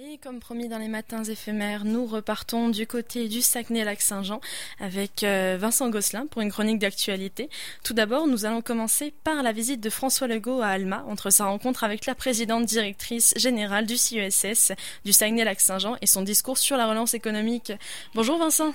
Et comme promis dans les matins éphémères, nous repartons du côté du Saguenay-Lac-Saint-Jean avec euh, Vincent Gosselin pour une chronique d'actualité. Tout d'abord, nous allons commencer par la visite de François Legault à Alma, entre sa rencontre avec la présidente directrice générale du CESS du Saguenay-Lac-Saint-Jean et son discours sur la relance économique. Bonjour Vincent.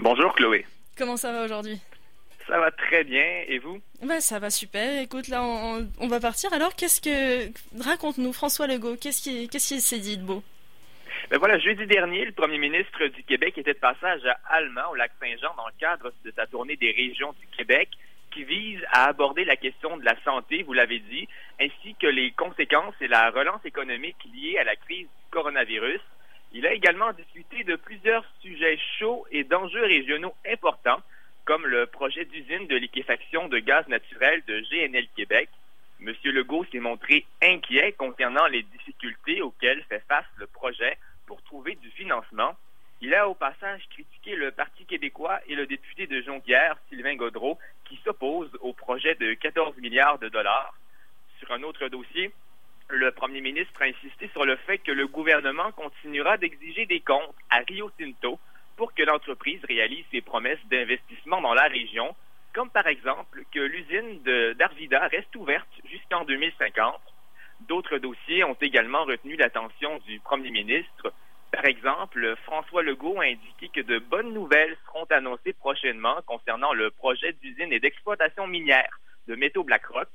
Bonjour Chloé. Comment ça va aujourd'hui? Ça va très bien. Et vous? Bah, Ça va super. Écoute, là, on, va partir. Alors, qu'est-ce que. Raconte-nous, François Legault, qu'est-ce qu'il ce s'est dit de beau? Ben voilà, jeudi dernier, le premier ministre du Québec était de passage à Allemand, au lac Saint-Jean, dans le cadre de sa tournée des régions du Québec, qui vise à aborder la question de la santé, vous l'avez dit, ainsi que les conséquences et la relance économique liées à la crise du coronavirus. Il a également discuté de plusieurs sujets chauds et d'enjeux régionaux importants, comme le projet d'usine de liquéfaction de gaz naturel de GNL Québec. M. Legault s'est montré inquiet concernant les difficultés auxquelles fait face le projet pour trouver du financement. Il a au passage critiqué le Parti québécois et le député de Jonquière, Sylvain Godreau, qui s'opposent au projet de 14 milliards de dollars. Sur un autre dossier, le premier ministre a insisté sur le fait que le gouvernement continuera d'exiger des comptes à Rio Tinto pour que l'entreprise réalise ses promesses d'investissement dans la région, comme par exemple que l'usine d'Arvida reste ouverte jusqu'en 2050. D'autres dossiers ont également retenu l'attention du premier ministre. Par exemple, François Legault a indiqué que de bonnes nouvelles seront annoncées prochainement concernant le projet d'usine et d'exploitation minière de métaux BlackRock.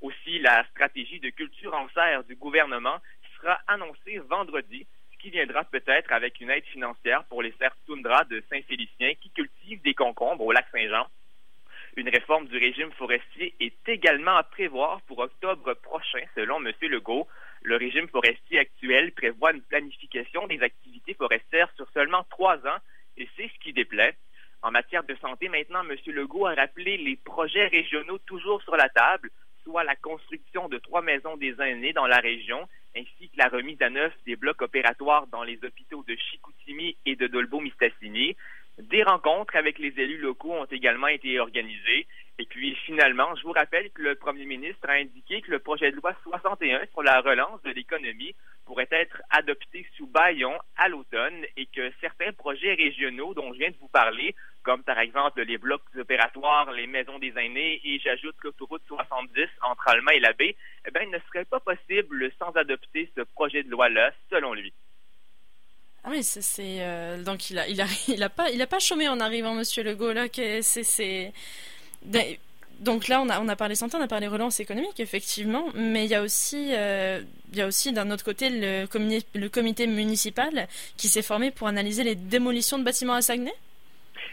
Aussi, la stratégie de culture en serre du gouvernement sera annoncée vendredi qui viendra peut-être avec une aide financière pour les serres toundra de Saint-Félicien qui cultivent des concombres au lac Saint-Jean. Une réforme du régime forestier est également à prévoir pour octobre prochain, selon M. Legault. Le régime forestier actuel prévoit une planification des activités forestières sur seulement trois ans, et c'est ce qui déplaît. En matière de santé, maintenant, M. Legault a rappelé les projets régionaux toujours sur la table, soit la construction de trois maisons des aînés dans la région, ainsi que la remise à neuf des blocs opératoires dans les hôpitaux de Chicoutimi et de Dolbeau-Mistassini. Des rencontres avec les élus locaux ont également été organisées. Et puis finalement, je vous rappelle que le premier ministre a indiqué que le projet de loi 61 sur la relance de l'économie pourrait être adopté sous baillon à l'automne et que certains projets régionaux dont je viens de vous parler, comme par exemple les blocs opératoires, les maisons des aînés et j'ajoute l'autoroute 70 entre Allemagne et la baie, eh bien, ne serait pas possible sans adopter ce projet de loi-là, selon lui. Ah oui, c'est euh, donc il a il a il a pas il a pas chômé en arrivant Monsieur Legault donc là on a on a parlé santé, on a parlé relance économique effectivement, mais il y a aussi euh, il aussi d'un autre côté le comité le comité municipal qui s'est formé pour analyser les démolitions de bâtiments à Saguenay.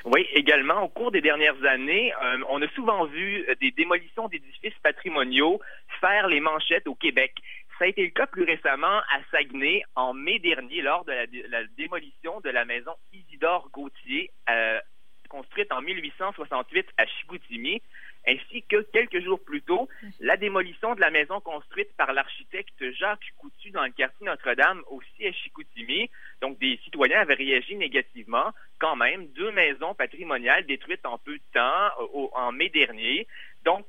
Oui, également, au cours des dernières années, euh, on a souvent vu des démolitions d'édifices patrimoniaux faire les manchettes au Québec. Ça a été le cas plus récemment à Saguenay en mai dernier lors de la, démolition de la maison Isidore Gauthier, euh, construite en 1868 à Chicoutimi, ainsi que quelques jours plus tôt, la démolition de la maison construite par l'architecte Jacques Coutu dans le quartier Notre-Dame, aussi à Chicoutimi. Donc, des citoyens avaient réagi négativement. Quand même, deux maisons patrimoniales détruites en peu de temps, en mai dernier. Donc,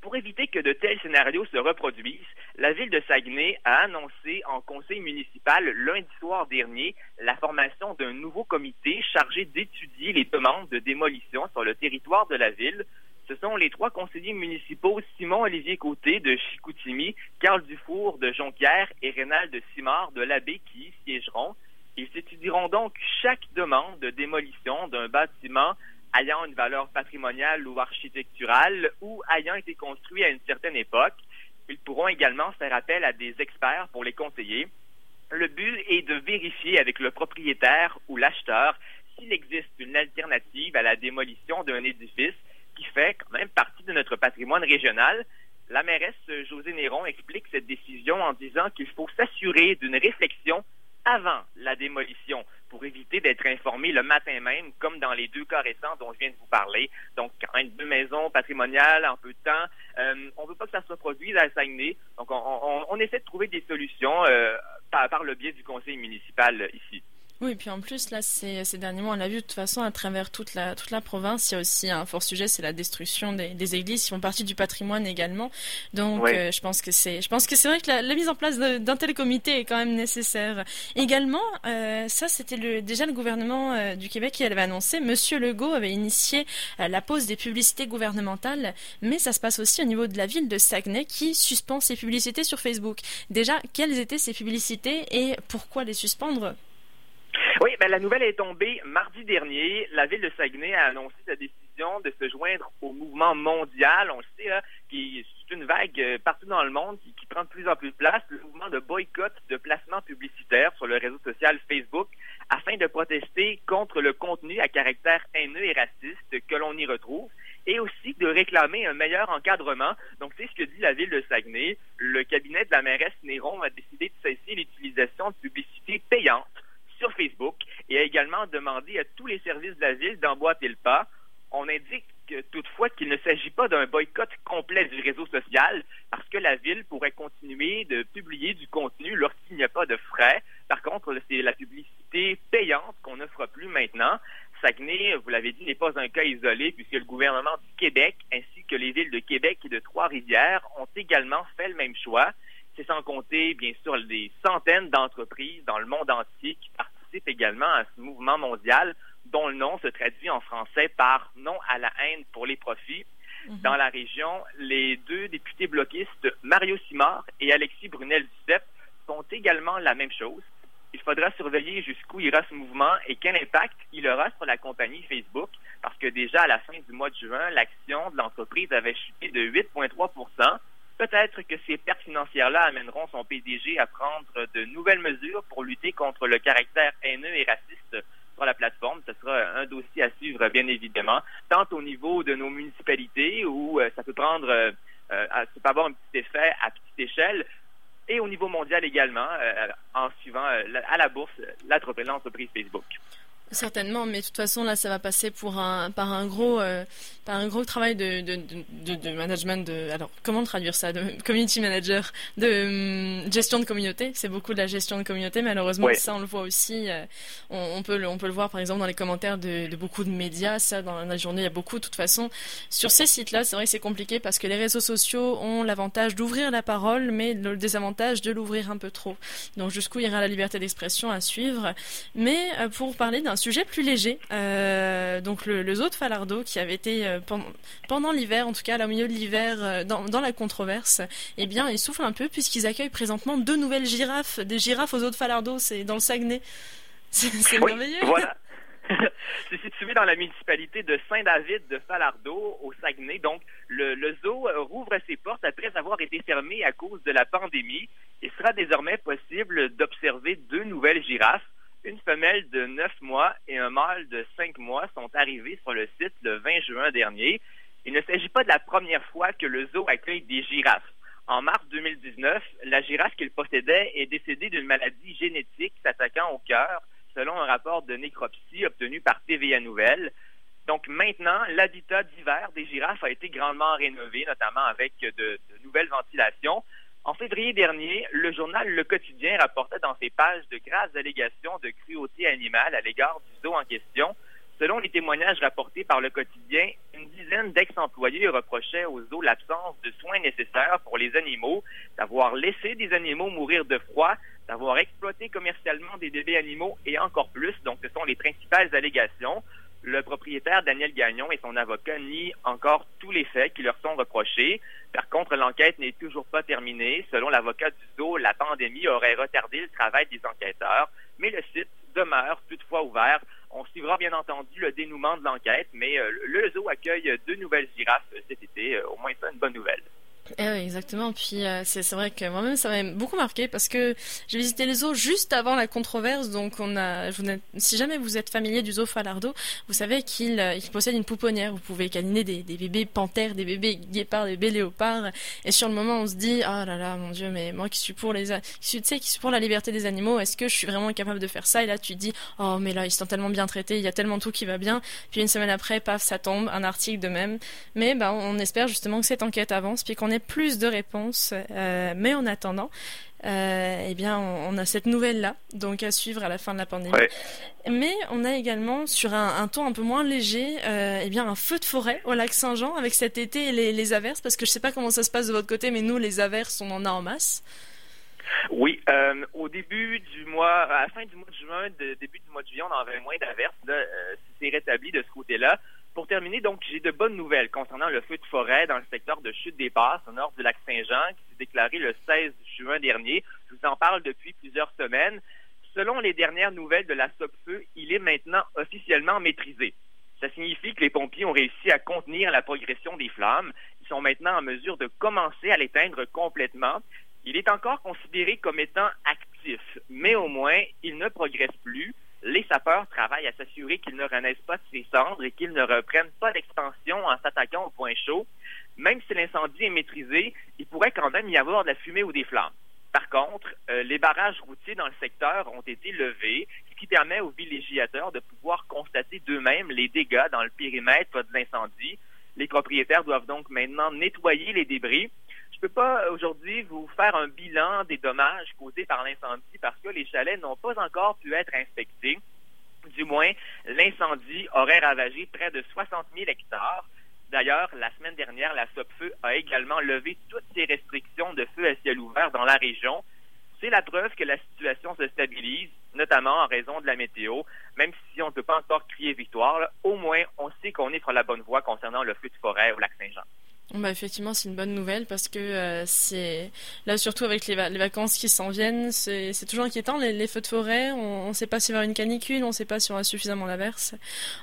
pour éviter que de tels scénarios se reproduisent, la ville de Saguenay a annoncé en conseil municipal lundi soir dernier la formation d'un nouveau comité chargé d'étudier les demandes de démolition sur le territoire de la ville. Ce sont les trois conseillers municipaux Simon-Olivier Côté de Chicoutimi, Carl Dufour de Jonquière et Rénal de Simard de l'Abbé qui y siégeront. Ils étudieront donc chaque demande de démolition d'un bâtiment ayant une valeur patrimoniale ou architecturale ou ayant été construit à une certaine époque. Ils pourront également faire appel à des experts pour les conseiller. Le but est de vérifier avec le propriétaire ou l'acheteur s'il existe une alternative à la démolition d'un édifice qui fait quand même partie de notre patrimoine régional. La mairesse José Néron explique cette décision en disant qu'il faut s'assurer d'une réflexion avant la démolition pour éviter d'être informé le matin même, comme dans les deux cas récents dont je viens de vous parler. Donc, quand même deux maisons patrimoniales en peu de temps, euh, on ne veut pas que ça se reproduise à Saguenay. Donc, on, essaie de trouver des solutions euh, par, le biais du conseil municipal ici. Oui, et puis en plus, là, ces, ces derniers mois, on l'a vu de toute façon à travers toute la, toute la province. Il y a aussi un fort sujet, c'est la destruction des, des, églises qui font partie du patrimoine également. Donc, euh, je pense que c'est, je pense que c'est vrai que la, la, mise en place d'un tel comité est quand même nécessaire. Également, euh, ça, c'était le, déjà le gouvernement euh, du Québec qui avait annoncé. Monsieur Legault avait initié euh, la pause des publicités gouvernementales, mais ça se passe aussi au niveau de la ville de Saguenay qui suspend ses publicités sur Facebook. Déjà, quelles étaient ces publicités et pourquoi les suspendre oui, ben, la nouvelle est tombée mardi dernier. La ville de Saguenay a annoncé sa décision de se joindre au mouvement mondial, on le sait, hein, qui est une vague euh, partout dans le monde qui, prend de plus en plus de place, le mouvement de boycott de placement publicitaire sur le réseau social Facebook afin de protester contre le contenu à caractère haineux et raciste que l'on y retrouve et aussi de réclamer un meilleur encadrement. Donc, c'est ce que dit la ville de Saguenay. Le cabinet de la mairesse Néron a décidé de cesser l'utilisation de publicités payantes Facebook et a également demandé à tous les services de la ville d'emboîter le pas. On indique toutefois qu'il ne s'agit pas d'un boycott complet du réseau social parce que la ville pourrait continuer de publier du contenu lorsqu'il n'y a pas de frais. Par contre, c'est la publicité payante qu'on ne fera plus maintenant. Saguenay, vous l'avez dit, n'est pas un cas isolé puisque le gouvernement du Québec ainsi que les villes de Québec et de Trois-Rivières ont également fait le même choix. C'est sans compter, bien sûr, des centaines d'entreprises dans le monde entier qui participent également à ce mouvement mondial dont le nom se traduit en français par non à la haine pour les profits. Mhm. Dans la région, les deux députés bloquistes, Mario Simard et Alexis Brunel-Duceppe, font également la même chose. Il faudra surveiller jusqu'où ira ce mouvement et quel impact il aura sur la compagnie Facebook, parce que déjà à la fin du mois de juin, l'action de l'entreprise avait chuté de 8,3 Peut-être que ces pertes financières-là amèneront son PDG à prendre de nouvelles mesures pour lutter contre le caractère haineux et raciste sur la plateforme. Ce sera un dossier à suivre, bien évidemment, tant au niveau de nos municipalités où euh, ça peut prendre, euh, euh, ça peut avoir un petit effet à petite échelle, et au niveau mondial également, en suivant à la bourse l'entreprise Facebook. Certainement, mais de toute façon là, ça va passer pour un par un gros euh, par un gros travail de, de, de, de, management de alors comment traduire ça de community manager de hum, gestion de communauté. C'est beaucoup de la gestion de communauté. Malheureusement, ça on le voit aussi. Euh, on, on, peut le, on peut le voir par exemple dans les commentaires de, beaucoup de médias. Ça dans la journée, il y a beaucoup. De toute façon, sur ces sites-là, c'est vrai que c'est compliqué parce que les réseaux sociaux ont l'avantage d'ouvrir la parole, mais le désavantage de l'ouvrir un peu trop. Donc jusqu'où ira la liberté d'expression à suivre. Mais euh, pour parler d'un sujet plus léger. Euh, donc le, le, zoo de Falardeau qui avait été euh, pendant, pendant l'hiver, en tout cas là, au milieu de l'hiver, euh, dans, dans, la controverse, eh bien il souffle un peu puisqu'ils accueillent présentement deux nouvelles girafes, des girafes au zoo de Falardeau, c'est dans le Saguenay. C'est merveilleux. Voilà. c'est situé dans la municipalité de Saint-David de Falardeau, au Saguenay. Donc, le, le, zoo rouvre ses portes après avoir été fermé à cause de la pandémie. Il sera désormais possible d'observer deux nouvelles girafes une femelle de 9 mois et un mâle de 5 mois sont arrivés sur le site le 20 juin dernier. Il ne s'agit pas de la première fois que le zoo accueille des girafes. En mars 2019, la girafe qu'il possédait est décédée d'une maladie génétique s'attaquant au cœur, selon un rapport de nécropsie obtenu par TVA Nouvelle. Donc maintenant, l'habitat d'hiver des girafes a été grandement rénové, notamment avec de, de nouvelles ventilations. En février dernier, le journal Le Quotidien rapportait dans ses pages de graves allégations de cruauté animale à l'égard du zoo en question. Selon les témoignages rapportés par Le Quotidien, une dizaine d'ex-employés reprochaient au zoo l'absence de soins nécessaires pour les animaux, d'avoir laissé des animaux mourir de froid, d'avoir exploité commercialement des bébés animaux et encore plus. Donc, ce sont les principales allégations. Le propriétaire Daniel Gagnon et son avocat nient encore tous les faits qui leur sont reprochés. Par contre, l'enquête n'est toujours pas terminée. Selon l'avocat du zoo, la pandémie aurait retardé le travail des enquêteurs, mais le site demeure toutefois ouvert. On suivra bien entendu le dénouement de l'enquête, mais euh, le zoo accueille deux nouvelles girafes cet été. Euh, au moins, c'est une bonne nouvelle. Eh oui, exactement. Puis euh, c'est vrai que moi-même ça m'a beaucoup marqué parce que j'ai visité les zoos juste avant la controverse. Donc on a, si jamais vous êtes familier du zoo Falardeau, vous savez qu'il euh, possède une pouponnière. Vous pouvez câliner des, bébés panthères, des bébés guépards, des bébés léopards. Et sur le moment, on se dit ah là là, mon Dieu, mais moi qui suis pour les, tu sais, qui suis pour la liberté des animaux, est-ce que je suis vraiment capable de faire ça? Et là, tu te dis oh mais là ils sont tellement bien traités, il y a tellement tout qui va bien. Puis une semaine après, paf, ça tombe, un article de même. Mais ben on espère justement que cette enquête avance, puis qu'on ait plus de réponses. mais en attendant, eh bien, on, a cette nouvelle-là, donc à suivre à la fin de la pandémie. Mais on a également, sur un, ton un peu moins léger, eh bien, un feu de forêt au lac Saint-Jean avec cet été les, les averses, parce que je sais pas comment ça se passe de votre côté, mais nous, les averses, on en a en masse. Oui, euh, au début du mois, à la fin du mois de juin, début du mois de juillet, on avait moins d'averses. Là, euh, c'est rétabli de ce côté-là. Pour terminer, donc, j'ai de bonnes nouvelles concernant le feu de forêt dans le secteur de Chute des Passes, au nord du lac Saint-Jean, qui s'est déclaré le 16 juin dernier. Je vous en parle depuis plusieurs semaines. Selon les dernières nouvelles de la SOPFEU, il est maintenant officiellement maîtrisé. Ça signifie que les pompiers ont réussi à contenir la progression des flammes. Ils sont maintenant en mesure de commencer à l'éteindre complètement. Il est encore considéré comme étant actif, mais au moins, il ne progresse plus. Les sapeurs travaillent à s'assurer qu'il ne renaisse pas de ses cendres et qu'il ne reprenne pas d'expansion en s'attaquant au point chaud. Même si l'incendie est maîtrisé, il pourrait quand même y avoir de la fumée ou des flammes. Par contre, euh, les barrages routiers dans le secteur ont été levés, ce qui permet aux villégiateurs de pouvoir constater d'eux-mêmes les dégâts dans le périmètre de l'incendie. Les propriétaires doivent donc maintenant nettoyer les débris je peux pas aujourd'hui vous faire un bilan des dommages causés par l'incendie parce que les chalets n'ont pas encore pu être inspectés. Du moins, l'incendie aurait ravagé près de 60 000 hectares. D'ailleurs, la semaine dernière, la SOPFEU a également levé toutes ces restrictions de feu à ciel ouvert dans la région. C'est la preuve que la situation se stabilise, notamment en raison de la météo. Même si on ne peut pas encore crier victoire, au moins on sait qu'on est sur la bonne voie concernant le feu de forêt au lac. Bah effectivement, c'est une bonne nouvelle parce que euh, c'est là surtout avec les, vacances qui s'en viennent, c'est toujours inquiétant les, feux de forêt. On ne sait pas s'il va y avoir une canicule, on ne sait pas si on a suffisamment d'averse.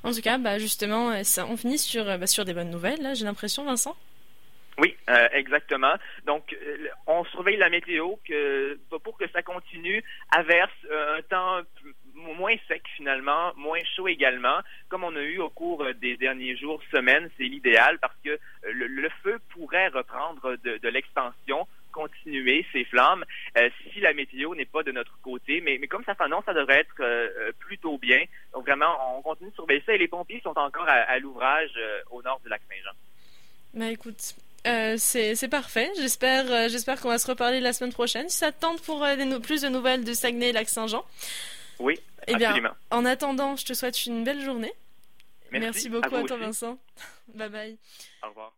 En tout cas, bah justement, euh, on finit sur bah, sur des bonnes nouvelles. J'ai l'impression, Vincent. Oui, euh, exactement. Donc, on surveille la météo pour que ça continue, averse un temps moins sec finalement, moins chaud également, comme on a eu au cours des derniers jours, semaines, c'est l'idéal parce que euh, le, feu pourrait reprendre de, l'expansion, continuer ses flammes euh, si la météo n'est pas de notre côté. Mais, mais comme ça s'annonce, ça devrait être euh, plutôt bien. Donc vraiment, on continue de surveiller ça et les pompiers sont encore à, l'ouvrage au nord du lac Saint-Jean. Ben écoute, c'est parfait. J'espère j'espère qu'on va se reparler la semaine prochaine. Si ça tente pour plus de nouvelles de Saguenay et Lac-Saint-Jean. Oui, eh bien, en attendant, je te souhaite une belle journée. Merci, beaucoup à, toi, Vincent. bye bye. Au revoir.